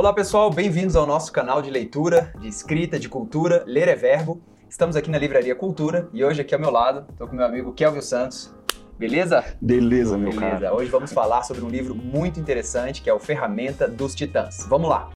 Olá pessoal, bem-vindos ao nosso canal de leitura, de escrita, de cultura, Ler é Verbo. Estamos aqui na Livraria Cultura e hoje aqui ao meu lado estou com meu amigo Kelvin Santos. Beleza? Beleza, meu Beleza. cara. Hoje vamos falar sobre um livro muito interessante que é o Ferramenta dos Titãs. Vamos lá.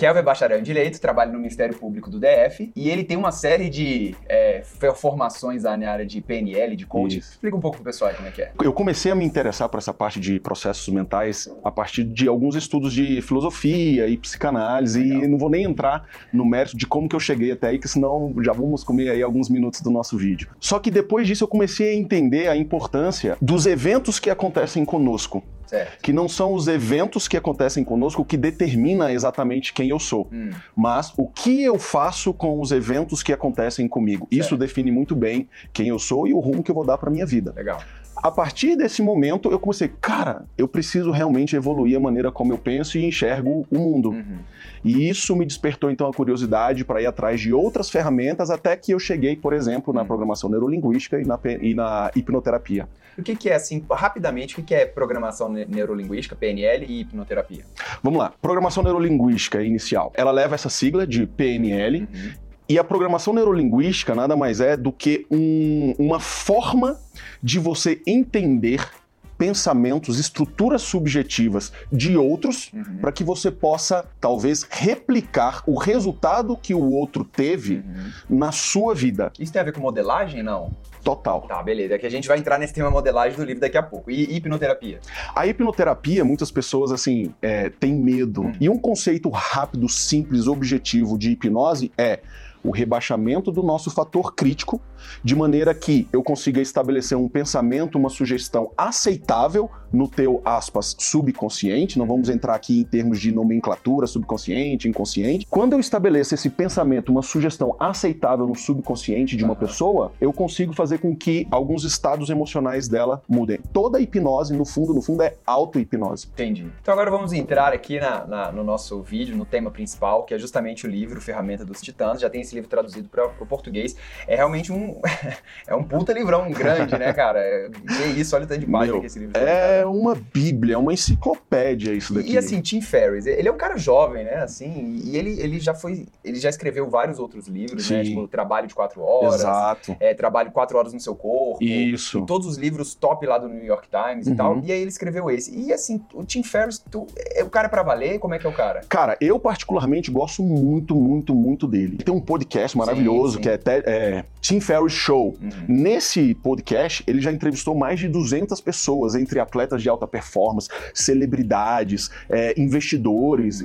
Kelvin é bacharel em Direito, trabalha no Ministério Público do DF e ele tem uma série de é, formações na área de PNL, de coaching. Isso. Explica um pouco pro pessoal aí como é que é. Eu comecei a me interessar por essa parte de processos mentais a partir de alguns estudos de filosofia e psicanálise Legal. e não vou nem entrar no mérito de como que eu cheguei até aí, que senão já vamos comer aí alguns minutos do nosso vídeo. Só que depois disso eu comecei a entender a importância dos eventos que acontecem conosco, Certo. que não são os eventos que acontecem conosco que determina exatamente quem eu sou. Hum, mas o que eu faço com os eventos que acontecem comigo. Isso Certo. define muito bem quem eu sou e o rumo que eu vou dar para minha vida. legal. A partir desse momento, eu comecei, cara, eu preciso realmente evoluir a maneira como eu penso e enxergo o mundo. Uhum. E isso me despertou então a curiosidade para ir atrás de outras ferramentas até que eu cheguei, por exemplo, na Hum. programação neurolinguística e na, e na hipnoterapia. O que, que é, assim, rapidamente, o que, que é programação ne- neurolinguística, PNL e hipnoterapia? Vamos lá, programação neurolinguística inicial. Ela leva essa sigla de PNL Uhum. E a programação neurolinguística nada mais é do que um- uma forma de você entender pensamentos, estruturas subjetivas de outros Uhum. para que você possa talvez replicar o resultado que o outro teve Uhum. na sua vida Isso tem a ver com modelagem? Não. total. Tá, beleza. É que a gente vai entrar nesse tema modelagem do livro daqui a pouco. E hipnoterapia? A hipnoterapia, muitas pessoas assim é, têm medo. Hum. E um conceito rápido, simples, objetivo de hipnose é o rebaixamento do nosso fator crítico, de maneira que eu consiga estabelecer um pensamento, uma sugestão aceitável no teu aspas subconsciente. Não vamos entrar aqui em termos de nomenclatura, subconsciente, inconsciente. Quando eu estabeleço esse pensamento, uma sugestão aceitável no subconsciente de uma pessoa, eu consigo fazer com que alguns estados emocionais dela mudem. Toda hipnose, no fundo, no fundo, é auto-hipnose. Entendi. Então agora vamos entrar aqui na- na- no nosso vídeo, no tema principal, que é justamente o livro Ferramenta dos Titãs. Já tem esse livro traduzido para o português. É realmente um é um puta livrão grande, né, cara? É, que isso, olha o tanto de página que esse livro tem. É uma bíblia, é uma enciclopédia isso daqui. E assim, Tim Ferriss, ele é um cara jovem, né? Assim, e ele, ele já foi. Ele já escreveu vários outros livros, né? Sim. Tipo, Trabalho de Quatro Horas, Exato. é, Trabalho Quatro Horas no Seu Corpo. Isso. E todos os livros top lá do New York Times e Uhum. tal. E aí ele escreveu esse. E assim, o Tim Ferriss, tu, é o cara pra valer? Como é que é o cara? Cara, eu particularmente gosto muito, muito, muito dele. Tem um podcast maravilhoso sim. que é, é Tim Ferriss Show. Uhum. Nesse podcast, ele já entrevistou mais de 200 pessoas, entre atletas de alta performance, celebridades, é, investidores,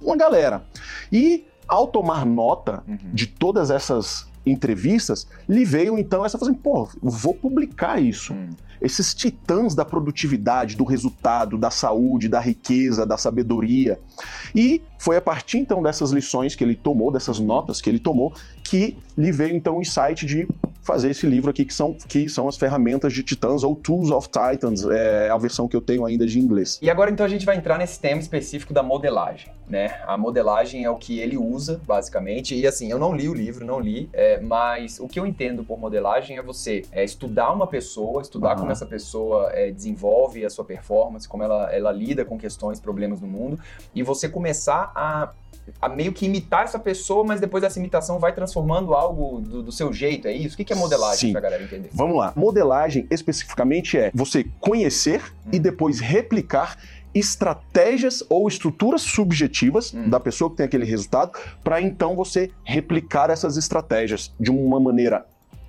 uma galera. E ao tomar nota Uhum. de todas essas entrevistas, lhe veio então essa fazendo, pô, vou publicar isso. Esses titãs da produtividade, do resultado, da saúde, da riqueza, da sabedoria. E foi a partir então dessas lições que ele tomou, dessas notas que ele tomou, que lhe veio então o insight de fazer esse livro aqui, que são, que são as ferramentas de titãs, ou Tools of Titans, é a versão que eu tenho ainda de inglês. E agora então a gente vai entrar nesse tema específico da modelagem, né? A modelagem é o que ele usa, basicamente. E assim, eu não li o livro, não li, é, mas o que eu entendo por modelagem é você é, estudar uma pessoa, estudar Aham. como essa pessoa é, desenvolve a sua performance, como ela, ela lida com questões, problemas no mundo, e você começar a a meio que imitar essa pessoa, mas depois essa imitação vai transformando algo do, do seu jeito, é isso? O que que é modelagem, Sim. pra galera entender? Vamos lá. Modelagem especificamente é você conhecer e depois replicar estratégias ou estruturas subjetivas Hum. da pessoa que tem aquele resultado, para então você replicar essas estratégias de uma maneira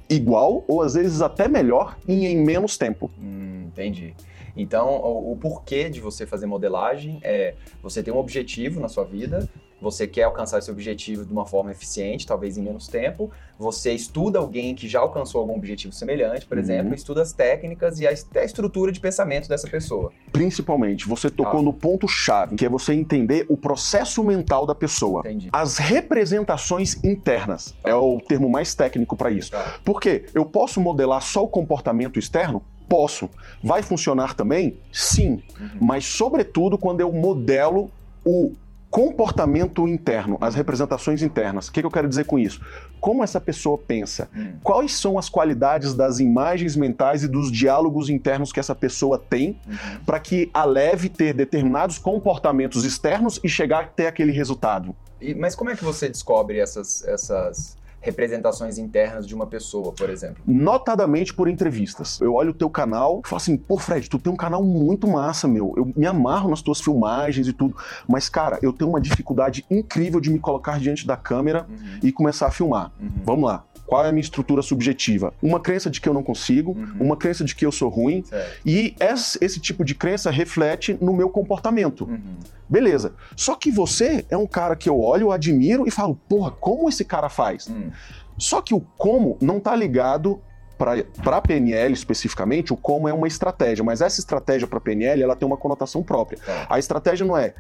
igual ou às vezes até melhor e em menos tempo. Hum, entendi. Então, o, o porquê de você fazer modelagem é você tem um objetivo na sua vida, você quer alcançar esse objetivo de uma forma eficiente, talvez em menos tempo. Você estuda alguém que já alcançou algum objetivo semelhante, por Uhum. exemplo, estuda as técnicas e a, até a estrutura de pensamento dessa pessoa. Principalmente, você tocou Ah. no ponto-chave, que é você entender o processo mental da pessoa. Entendi. As representações internas é o termo mais técnico para isso. Tá. Porque eu posso modelar só o comportamento externo? Posso. Vai funcionar também? Sim. Uhum. Mas, sobretudo, quando eu modelo o comportamento interno, as representações internas. O que, que eu quero dizer com isso? Como essa pessoa pensa? Hum. Quais são as qualidades das imagens mentais e dos diálogos internos que essa pessoa tem Uhum. para que a leve ter determinados comportamentos externos e chegar até aquele resultado? E- mas como é que você descobre essas, essas representações internas de uma pessoa, por exemplo? Notadamente por entrevistas. Eu olho o teu canal e falo assim, pô, Fred, tu tem um canal muito massa, meu. Eu me amarro nas tuas filmagens e tudo. Mas, cara, eu tenho uma dificuldade incrível de me colocar diante da câmera Uhum. e começar a filmar. Uhum. Vamos lá. Qual é a minha estrutura subjetiva? Uma crença de que eu não consigo, Uhum. uma crença de que eu sou ruim, Certo. e esse, esse tipo de crença reflete no meu comportamento. Uhum. Beleza. Só que você é um cara que eu olho, admiro e falo, porra, como esse cara faz? Hum. Só que o como não tá ligado para PNL especificamente, o como é uma estratégia, mas essa estratégia para PNL ela tem uma conotação própria. Tá. A estratégia não é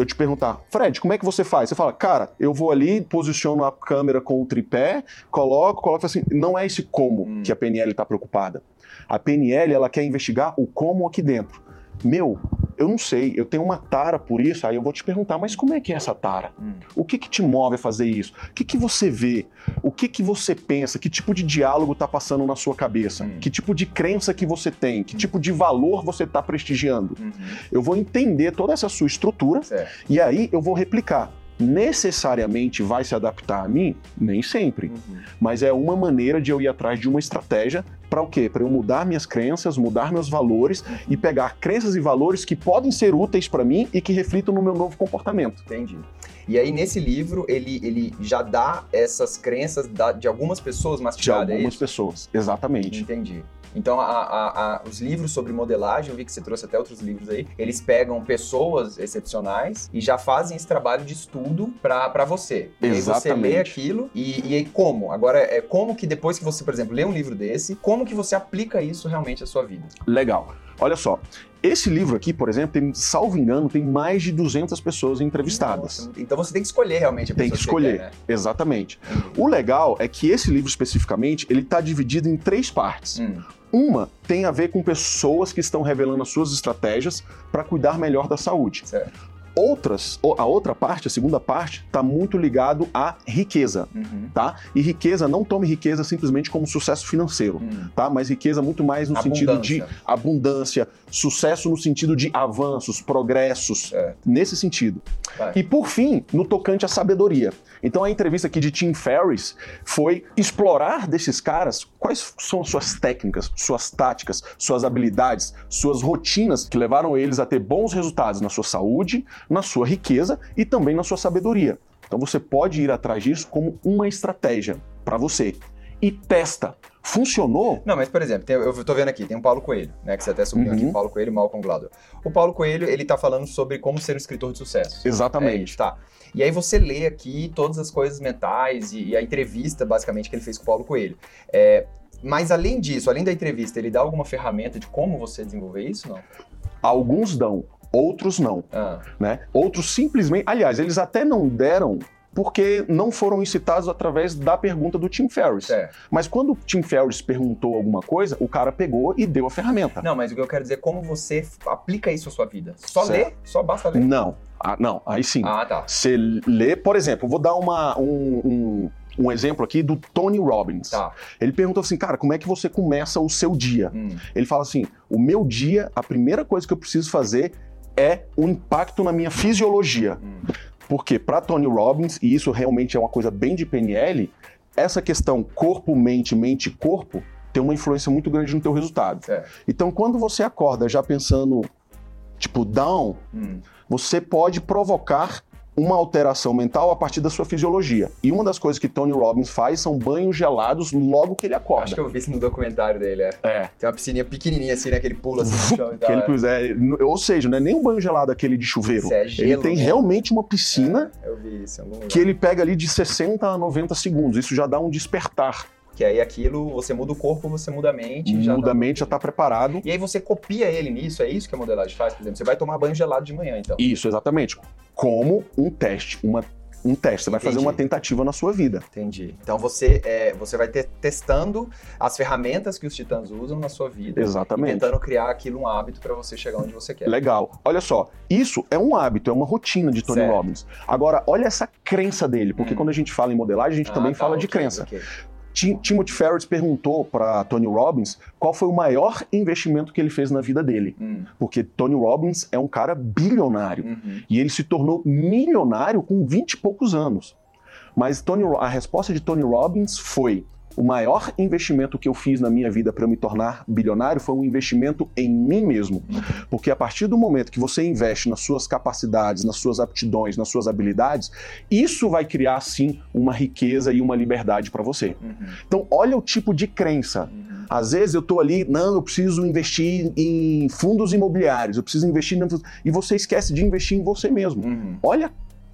eu te perguntar, Fred, como é que você faz? Você fala, cara, eu vou ali, posiciono a câmera com o tripé, coloco, coloco assim. Não é esse como Hum. que a PNL está preocupada. A PNL ela quer investigar o como aqui dentro. Meu, eu não sei, eu tenho uma tara por isso, aí eu vou te perguntar, mas como é que é essa tara? Hum. O que que te move a fazer isso? O que que você vê? O que que você pensa? Que tipo de diálogo tá passando na sua cabeça? Hum. Que tipo de crença que você tem? Que tipo de valor você tá prestigiando? Uhum. Eu vou entender toda essa sua estrutura Certo. e aí eu vou replicar. Necessariamente vai se adaptar a mim? Nem sempre. Uhum. Mas é uma maneira de eu ir atrás de uma estratégia para o quê? Para eu mudar minhas crenças, mudar meus valores e pegar crenças e valores que podem ser úteis para mim e que reflitam no meu novo comportamento. Entendi. E aí, nesse livro, ele, ele já dá essas crenças da- de algumas pessoas De mastigadas, é algumas isso? pessoas. Exatamente. Entendi. Então, a- a- a- os livros sobre modelagem, eu vi que você trouxe até outros livros aí, eles pegam pessoas excepcionais e já fazem esse trabalho de estudo pra você. E aí você lê Exatamente. aquilo e, e aí como? Agora, é como que depois que você, por exemplo, lê um livro desse, como que você aplica isso realmente à sua vida? Legal. Olha só. Esse livro aqui, por exemplo, tem, salvo engano, tem mais de 200 pessoas entrevistadas. Nossa, então você tem que escolher realmente a Tem que escolher. quer, né? Exatamente. O legal é que esse livro especificamente, ele está dividido em três partes. Hum, Uma tem a ver com pessoas que estão revelando as suas estratégias para cuidar melhor da saúde. certo. Outras, a outra parte, a segunda parte, está muito ligado à riqueza, Uhum. tá? E riqueza, não tome riqueza simplesmente como sucesso financeiro, Hum. tá? Mas riqueza muito mais no sentido de Abundância. abundância, sucesso no sentido de avanços, progressos, Certo. nesse sentido. Vai. E por fim, no tocante à sabedoria. Então a entrevista aqui de Tim Ferriss foi explorar desses caras quais são suas técnicas, suas táticas, suas habilidades, suas rotinas que levaram eles a ter bons resultados na sua saúde, na sua riqueza e também na sua sabedoria. Então você pode ir atrás disso como uma estratégia para você. E testa. Funcionou? Não, mas por exemplo, tem- eu tô vendo aqui, tem o Paulo Coelho, né? Que você até subiu Uhum. aqui, Paulo Coelho e Malcolm Gladwell. O Paulo Coelho, ele tá falando sobre como ser um escritor de sucesso. É Exatamente. isso, tá. E aí você lê aqui todas as coisas mentais e, e a entrevista, basicamente, que ele fez com o Paulo Coelho. É, mas além disso, além da entrevista, ele dá alguma ferramenta de como você desenvolver isso, não? Alguns dão, outros não. Ah, né? Outros simplesmente, aliás, eles até não deram porque não foram incitados através da pergunta do Tim Ferriss. certo. Mas quando o Tim Ferriss perguntou alguma coisa, o cara pegou e deu a ferramenta. Não, mas o que eu quero dizer é como você aplica isso à sua vida. Só Certo. ler? Só basta ler? Não, ah, não, aí sim. Ah, tá. Você lê, por exemplo, vou dar uma, um, um, um exemplo aqui do Tony Robbins. Tá. Ele perguntou assim, cara, como é que você começa o seu dia? Hum, Ele fala assim: o meu dia, a primeira coisa que eu preciso fazer é o impacto na minha fisiologia. hum. Porque para Tony Robbins, e isso realmente é uma coisa bem de PNL, essa questão corpo-mente, mente-corpo, tem uma influência muito grande no teu resultado. Certo. Então, quando você acorda já pensando, tipo, down, Hum. você pode provocar uma alteração mental a partir da sua fisiologia. E uma das coisas que Tony Robbins faz são banhos gelados logo que ele acorda. Acho que eu vi isso no documentário dele, é. É. Tem uma piscininha pequenininha assim, né? Que ele pula assim no chão e Que ele é. ou seja, não é nem um banho gelado aquele de chuveiro. Isso é ele gelo, tem né? realmente uma piscina É, eu vi isso que ele pega ali de 60 a 90 segundos. Isso já dá um despertar. Que aí aquilo, você muda o corpo, você muda a mente. já Muda dá- a mente, já tá preparado. E aí você copia ele nisso, é isso que a modelagem faz, por exemplo. Você vai tomar banho gelado de manhã, então. Isso, exatamente. Como um teste, uma um teste, você vai fazer Entendi. uma tentativa na sua vida. Entendi. Então você, é, você vai ter testando as ferramentas que os titãs usam na sua vida. Exatamente. Tentando criar aquilo um hábito para você chegar onde você quer. Legal. Olha só, isso é um hábito, é uma rotina de Tony Certo. Robbins. Agora, olha essa crença dele, porque Hum. quando a gente fala em modelagem, a gente Ah, também tá, fala de ok, crença. ok. Tim- Timothy Ferris perguntou para Tony Robbins qual foi o maior investimento que ele fez na vida dele, Hum, porque Tony Robbins é um cara bilionário. uhum. E ele se tornou milionário com 20 e poucos anos. Mas Tony, a resposta de Tony Robbins foi: o maior investimento que eu fiz na minha vida para eu me tornar bilionário foi um investimento em mim mesmo. Porque a partir do momento que você investe nas suas capacidades, nas suas aptidões, nas suas habilidades, isso vai criar sim uma riqueza e uma liberdade para você. Uhum. Então, olha o tipo de crença. Uhum. Às vezes eu tô ali, não, eu preciso investir em fundos imobiliários, eu preciso investir em... e você esquece de investir em você mesmo. Uhum. Olha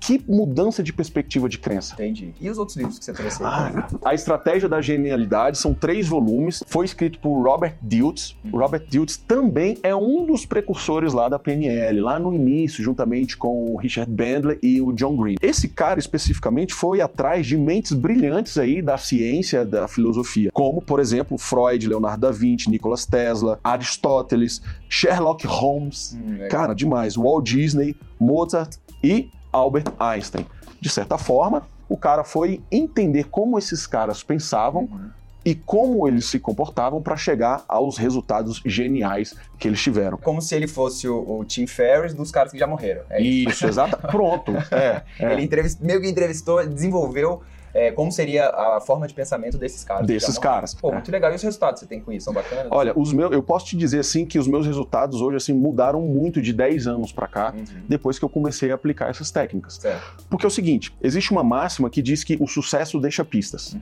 que mudança de perspectiva de crença. Entendi. E os outros livros que você trouxe aí? Ah, a Estratégia da Genialidade são três volumes. Foi escrito por Robert Diltz. O Robert Diltz também é um dos precursores lá da PNL, lá no início, juntamente com o Richard Bandler e o John Green. Esse cara especificamente foi atrás de mentes brilhantes aí da ciência, da filosofia, como, por exemplo, Freud, Leonardo da Vinci, Nikola Tesla, Aristóteles, Sherlock Holmes, Hum. Cara, demais. Walt Disney, Mozart e Albert Einstein. De certa forma, o cara foi entender como esses caras pensavam e como eles se comportavam para chegar aos resultados geniais que eles tiveram. Como se ele fosse o, o Tim Ferriss dos caras que já morreram. É isso. Isso, exato. Pronto. É, é. Ele meio que entrevistou, desenvolveu é, como seria a forma de pensamento desses caras. Desses caras, Pô, é. muito legal. E os resultados que você tem com isso? São bacanas? Olha, os meus, eu posso te dizer assim que os meus resultados hoje assim mudaram muito de 10 anos para cá, Uhum. depois que eu comecei a aplicar essas técnicas. Certo. Porque é o seguinte, existe uma máxima que diz que o sucesso deixa pistas. Uhum.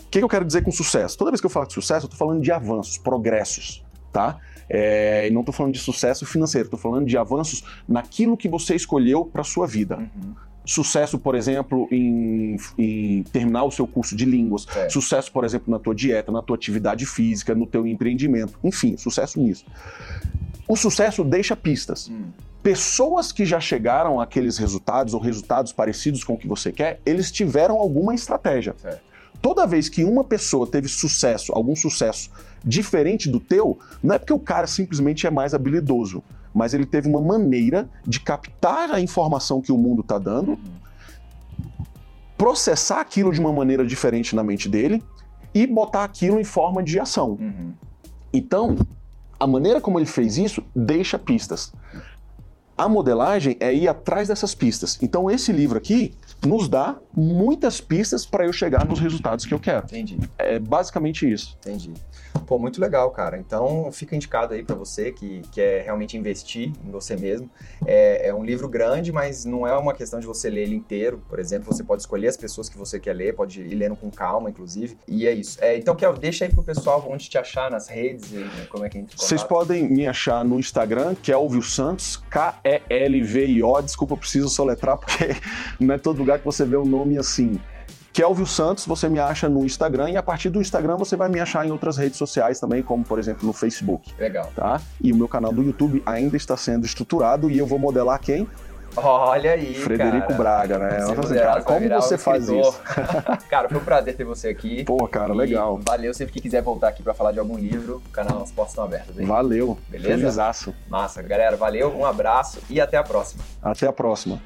O que, que eu quero dizer com sucesso? Toda vez que eu falo de sucesso, eu tô falando de avanços, progressos, tá? É, e não tô falando de sucesso financeiro, tô falando de avanços naquilo que você escolheu para sua vida. Uhum. Sucesso, por exemplo, em, em terminar o seu curso de línguas. É. Sucesso, por exemplo, na tua dieta, na tua atividade física, no teu empreendimento. Enfim, sucesso nisso. O sucesso deixa pistas. Hum. Pessoas que já chegaram àqueles resultados ou resultados parecidos com o que você quer, eles tiveram alguma estratégia. Toda vez que uma pessoa teve sucesso, algum sucesso diferente do teu, não é porque o cara simplesmente é mais habilidoso, mas ele teve uma maneira de captar a informação que o mundo está dando, processar aquilo de uma maneira diferente na mente dele e botar aquilo em forma de ação. Uhum. Então, a maneira como ele fez isso deixa pistas. A modelagem é ir atrás dessas pistas. Então, esse livro aqui nos dá muitas pistas para eu chegar nos resultados que eu quero. Entendi. É basicamente isso. Entendi. Pô, muito legal, cara. Então, fica indicado aí pra você que quer realmente investir em você mesmo. É, é um livro grande, mas não é uma questão de você ler ele inteiro. Por exemplo, você pode escolher as pessoas que você quer ler, pode ir lendo com calma, inclusive. E é isso. É, então, Kel, deixa aí pro pessoal onde te achar nas redes, e, né, como é que entra Vocês podem me achar no Instagram, Kelvio Santos, K-E-L-V-I-O. Desculpa, eu preciso soletrar porque não é todo lugar que você vê o nome assim. Kelvio Santos, você me acha no Instagram e a partir do Instagram você vai me achar em outras redes sociais também, como por exemplo no Facebook. Legal. tá? E o meu canal do YouTube ainda está sendo estruturado e eu vou modelar quem? Olha aí, Frederico cara. Braga, né? Nossa, cara, como você um faz escritor. isso? cara, foi um prazer ter você aqui. Pô, cara, E legal. Valeu. Sempre que quiser voltar aqui pra falar de algum livro, o canal, as portas estão abertas. Hein? Valeu. Beleza? Felizaço. Massa, galera. Valeu, um abraço e até a próxima. Até a próxima.